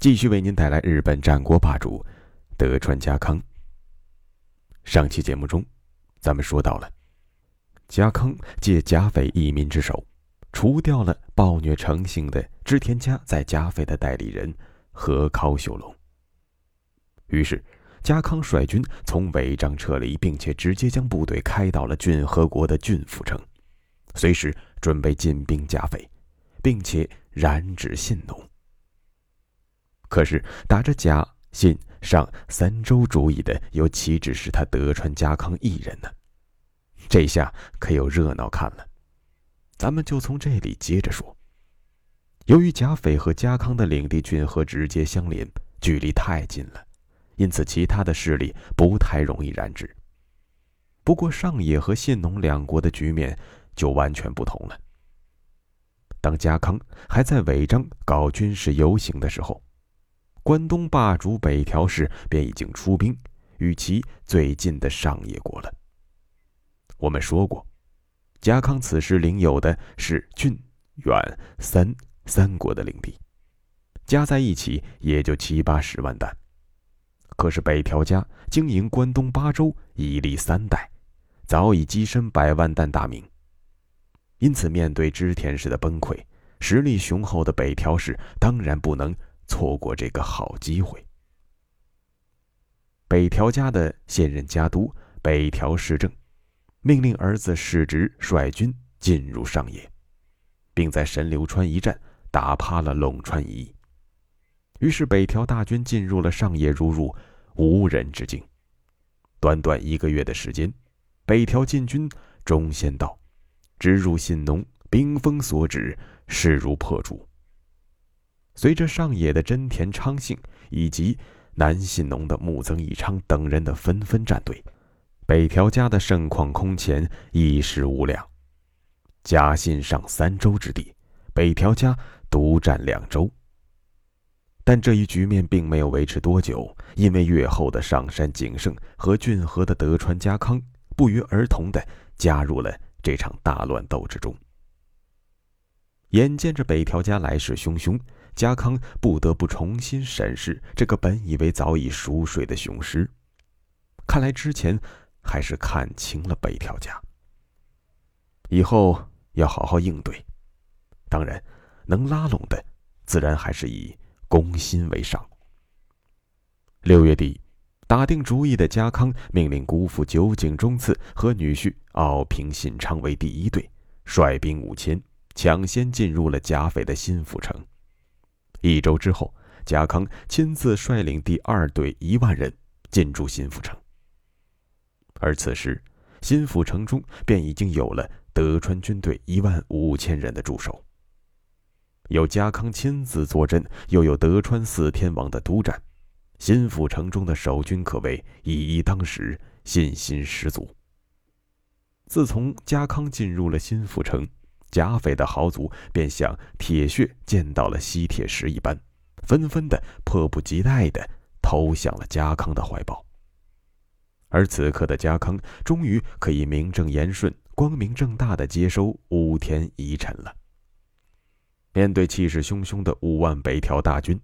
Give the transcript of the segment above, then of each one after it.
继续为您带来日本战国霸主德川家康。上期节目中，咱们说到了家康借甲斐义民之手，除掉了暴虐成性的织田家在甲斐的代理人和高秀龙。于是，家康率军从尾张撤离，并且直接将部队开到了骏河国的骏府城，随时准备进兵甲斐，并且染指信浓。可是打着甲信上三州主意的，又岂止是他德川家康一人呢？这下可有热闹看了。咱们就从这里接着说。由于甲斐和家康的领地郡和直接相连，距离太近了，因此其他的势力不太容易染指。不过上野和信浓两国的局面就完全不同了。当家康还在尾张搞军事游行的时候。关东霸主北条氏便已经出兵，与其最近的上野国了。我们说过，家康此时领有的是郡、远、三三国的领地，加在一起也就七八十万担。可是北条家经营关东八州已历三代，早已跻身百万担大名，因此面对织田氏的崩溃，实力雄厚的北条氏当然不能。错过这个好机会。北条家的现任家督北条氏政，命令儿子世直率军进入上野，并在神流川一战打趴了陇川一役。于是北条大军进入了上野，如入无人之境。短短一个月的时间，北条进军中仙道，直入信浓，兵锋所指，势如破竹。随着上野的真田昌幸以及南信浓的木曾义昌等人的纷纷站队，北条家的盛况空前，一时无两。家信上三州之地，北条家独占两州。但这一局面并没有维持多久，因为越后的上杉景胜和骏河的德川家康不约而同的加入了这场大乱斗之中。眼见着北条家来势汹汹。家康不得不重新审视这个本以为早已熟睡的雄狮，看来之前还是看清了北条家。以后要好好应对，当然，能拉拢的，自然还是以攻心为上。六月底，打定主意的家康命令姑父酒井忠次和女婿奥平信昌为第一队，率兵五千，抢先进入了甲斐的新府城。一周之后，家康亲自率领第二队一万人进驻新府城。而此时，新府城中便已经有了德川军队一万五千人的驻守。有家康亲自坐镇，又有德川四天王的督战，新府城中的守军可谓以一当十，信心十足。自从家康进入了新府城，甲斐的豪族便像铁血见到了吸铁石一般，纷纷的迫不及待的投向了家康的怀抱。而此刻的家康终于可以名正言顺、光明正大的接收武田遗臣了。面对气势汹汹的五万北条大军，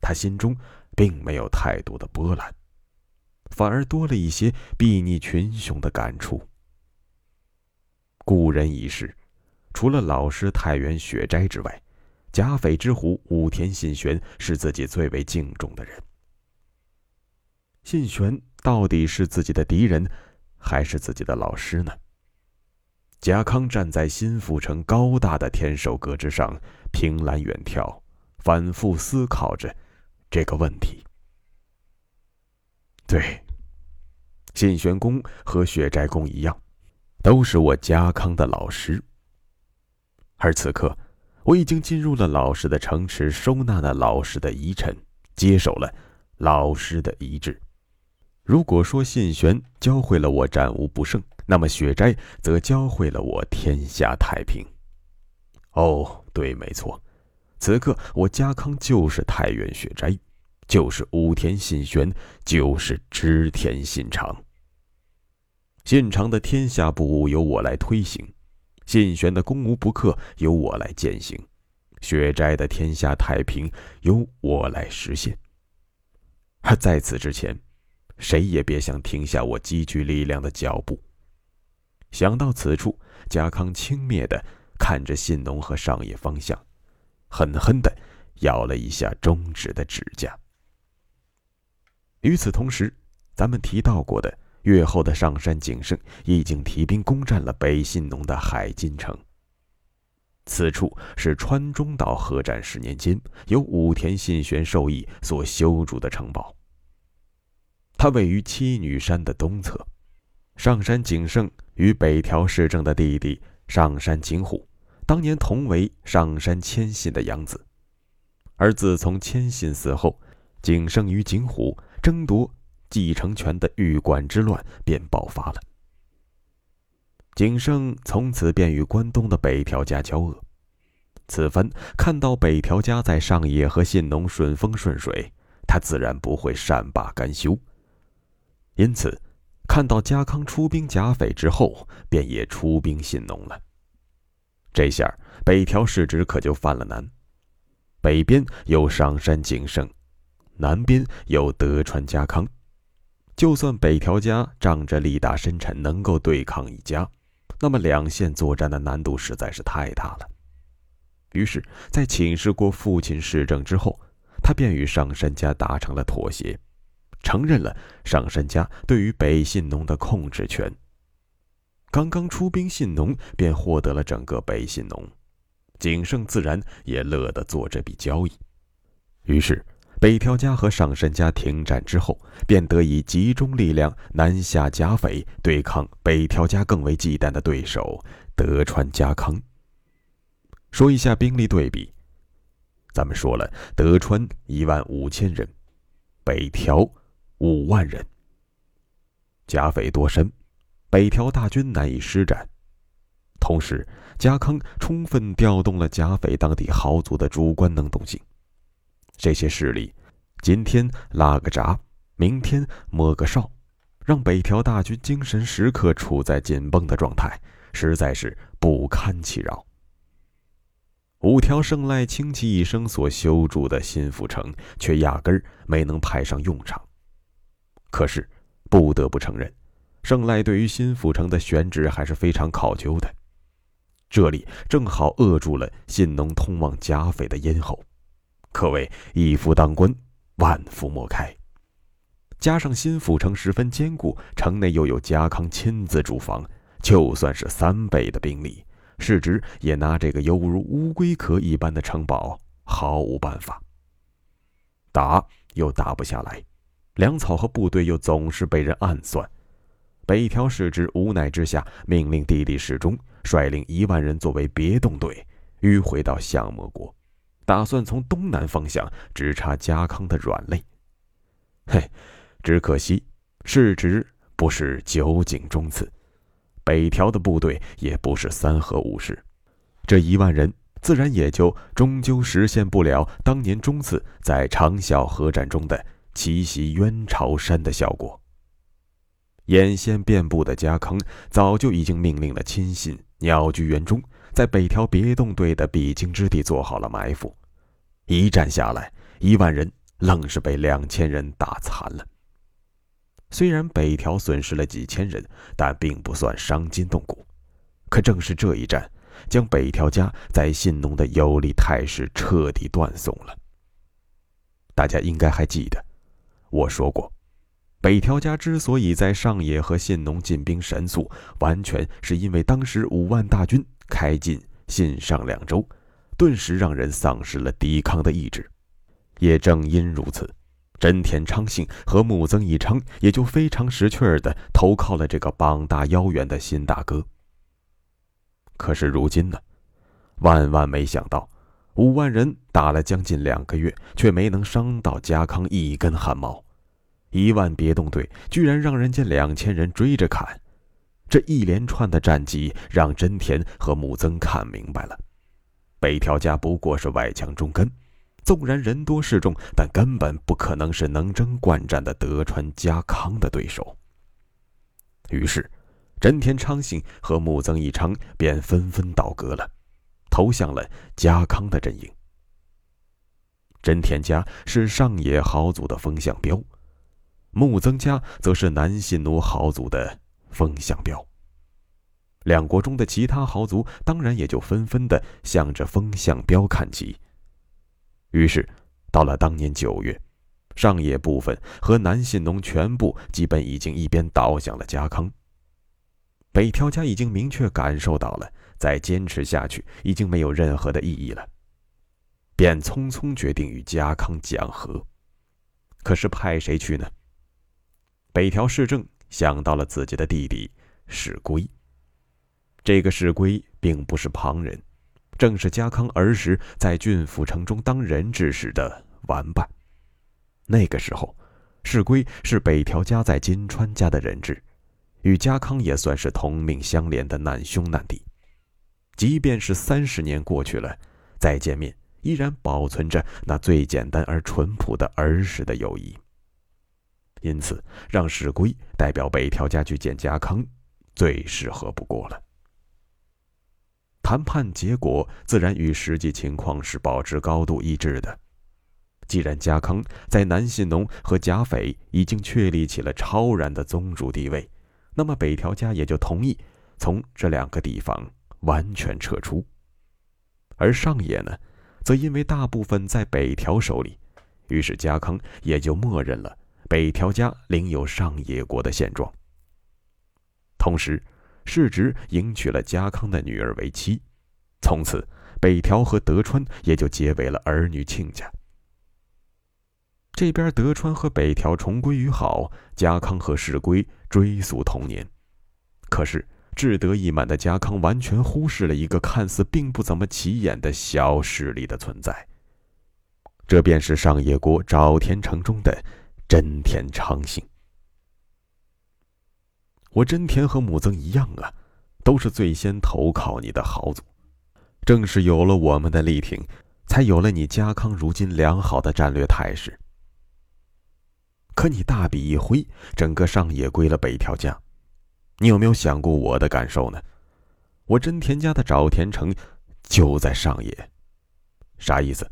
他心中并没有太多的波澜，反而多了一些睥睨群雄的感触。故人已逝。除了老师太原雪斋之外，甲斐之虎武田信玄是自己最为敬重的人。信玄到底是自己的敌人，还是自己的老师呢？贾康站在新富城高大的天守阁之上，凭栏远眺，反复思考着这个问题。对，信玄公和雪斋公一样，都是我家康的老师。而此刻，我已经进入了老师的城池，收纳了老师的遗臣，接手了老师的遗志。如果说信玄教会了我战无不胜，那么雪斋则教会了我天下太平。哦，对，没错，此刻我家康就是太原雪斋，就是武田信玄，就是织田信长。信长的天下布武由我来推行，信玄的攻无不克由我来践行，雪斋的天下太平由我来实现。而在此之前。谁也别想停下我积聚力量的脚步。想到此处，家康轻蔑地看着信浓和上野方向，狠狠地咬了一下中指的指甲。与此同时，咱们提到过的越后的上山景胜已经提兵攻占了北信浓的海津城。此处是川中岛合战十年间由武田信玄授意所修筑的城堡。它位于七女山的东侧，上山景胜与北条氏政的弟弟上山景虎，当年同为上山谦信的养子，而自从谦信死后，景胜与景虎争夺继承权的玉馆之乱便爆发了。景胜从此便与关东的北条家交恶，此番看到北条家在上野和信浓顺风顺水，他自然不会善罢甘休。因此，看到家康出兵甲斐之后，便也出兵信浓了。这下北条氏直可就犯了难。北边有上山景胜，南边有德川家康。就算北条家仗着力大深沉能够对抗一家，那么两线作战的难度实在是太大了。于是，在请示过父亲市政之后，他便与上山家达成了妥协。承认了上山家对于北信浓的控制权。刚刚出兵信浓，便获得了整个北信浓，景胜自然也乐得做这笔交易。于是，北条家和上山家停战之后，便得以集中力量南下甲斐，对抗北条家更为忌惮的对手德川家康。说一下兵力对比，咱们说了，德川一万五千人，北条。五万人，甲斐多深，北条大军难以施展。同时，家康充分调动了甲斐当地豪族的主观能动性。这些势力，今天拉个闸，明天摸个哨，让北条大军精神时刻处在紧绷的状态，实在是不堪其扰。五条胜赖倾其一生所修筑的新府城，却压根儿没能派上用场。可是，不得不承认，胜赖对于新府城的选址还是非常考究的。这里正好扼住了信浓通往甲斐的咽喉，可谓一夫当关，万夫莫开。加上新府城十分坚固，城内又有家康亲自驻防，就算是三倍的兵力，市直也拿这个犹如乌龟壳一般的城堡毫无办法。打又打不下来。粮草和部队又总是被人暗算，北条氏之无奈之下，命令弟弟世忠率领一万人作为别动队，迂回到相模国，打算从东南方向直插家康的软肋。嘿，只可惜世直不是酒井忠次，北条的部队也不是三河武士，这一万人自然也就终究实现不了当年忠次在长筱河战中的。奇袭渊朝山的效果。眼线遍布的家康早就已经命令了亲信鸟居元忠，在北条别动队的必经之地做好了埋伏。一战下来，一万人愣是被两千人打残了。虽然北条损失了几千人，但并不算伤筋动骨。可正是这一战，将北条家在信浓的有利态势彻底断送了。大家应该还记得。我说过，北条家之所以在上野和信浓进兵神速，完全是因为当时五万大军开进信上两州，顿时让人丧失了抵抗的意志。也正因如此，真田昌幸和木曾义昌也就非常识趣儿的投靠了这个膀大腰圆的新大哥。可是如今呢，万万没想到，五万人打了将近两个月，却没能伤到家康一根汗毛。一万别动队居然让人家两千人追着砍，这一连串的战绩让真田和木曾看明白了：北条家不过是外强中干，纵然人多势众，但根本不可能是能征惯战的德川家康的对手。于是，真田昌信和木曾义昌便纷纷倒戈了。投向了家康的阵营。真田家是上野豪族的风向标，木曾家则是南信奴豪族的风向标。两国中的其他豪族当然也就纷纷的向着风向标看齐。于是，到了当年九月，上野部分和南信农全部基本已经一边倒向了家康。北条家已经明确感受到了。再坚持下去已经没有任何的意义了，便匆匆决定与家康讲和。可是派谁去呢？北条氏政想到了自己的弟弟史圭。这个史圭并不是旁人，正是家康儿时在郡府城中当人质时的玩伴。那个时候，史圭是北条家在金川家的人质，与家康也算是同命相连的难兄难弟。即便是三十年过去了，再见面依然保存着那最简单而淳朴的儿时的友谊。因此，让史圭代表北条家去见家康，最适合不过了。谈判结果自然与实际情况是保持高度一致的。既然家康在南信农和甲斐已经确立起了超然的宗主地位，那么北条家也就同意从这两个地方。完全撤出，而上野呢，则因为大部分在北条手里，于是家康也就默认了北条家领有上野国的现状。同时，世直迎娶了家康的女儿为妻，从此北条和德川也就结为了儿女亲家。这边德川和北条重归于好，家康和世归追溯童年，可是。志得意满的家康完全忽视了一个看似并不怎么起眼的小势力的存在，这便是上野国沼田城中的真田昌幸。我真田和木曾一样啊，都是最先投靠你的豪族，正是有了我们的力挺，才有了你家康如今良好的战略态势。可你大笔一挥，整个上野归了北条家。你有没有想过我的感受呢？我真田家的沼田城就在上野，啥意思？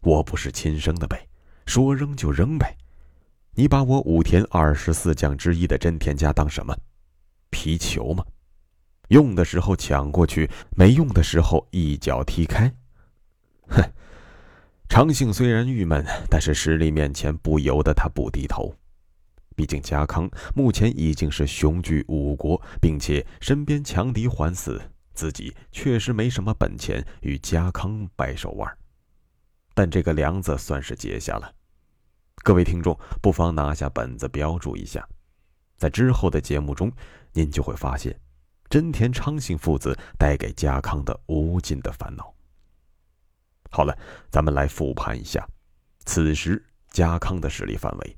我不是亲生的呗，说扔就扔呗。你把我武田二十四将之一的真田家当什么？皮球吗？用的时候抢过去，没用的时候一脚踢开。哼！长信虽然郁闷，但是实力面前不由得他不低头。毕竟家康目前已经是雄踞五国，并且身边强敌环伺，自己确实没什么本钱与家康掰手腕。但这个梁子算是结下了。各位听众不妨拿下本子标注一下，在之后的节目中，您就会发现真田昌信父子带给家康的无尽的烦恼。好了，咱们来复盘一下，此时家康的势力范围。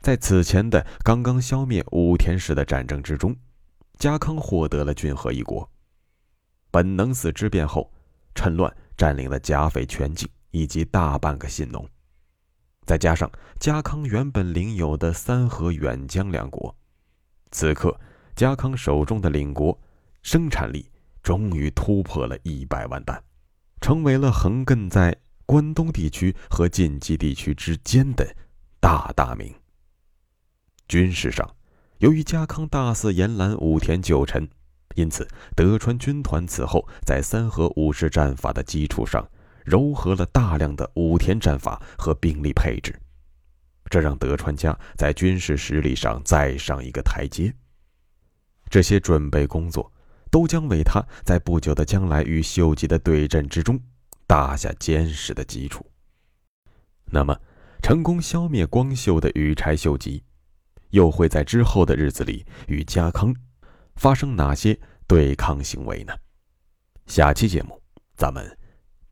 在此前的刚刚消灭武田氏的战争之中，家康获得了骏河一国。本能寺之变后，趁乱占领了甲斐全境以及大半个信农，再加上家康原本领有的三河远江两国，此刻家康手中的领国生产力终于突破了一百万担，成为了横亘在关东地区和晋冀地区之间的大大名。军事上，由于家康大肆延揽武田旧臣，因此德川军团此后在三河武士战法的基础上，糅合了大量的武田战法和兵力配置，这让德川家在军事实力上再上一个台阶。这些准备工作，都将为他在不久的将来与秀吉的对阵之中打下坚实的基础。那么，成功消灭光秀的羽柴秀吉。又会在之后的日子里与家康发生哪些对抗行为呢？下期节目咱们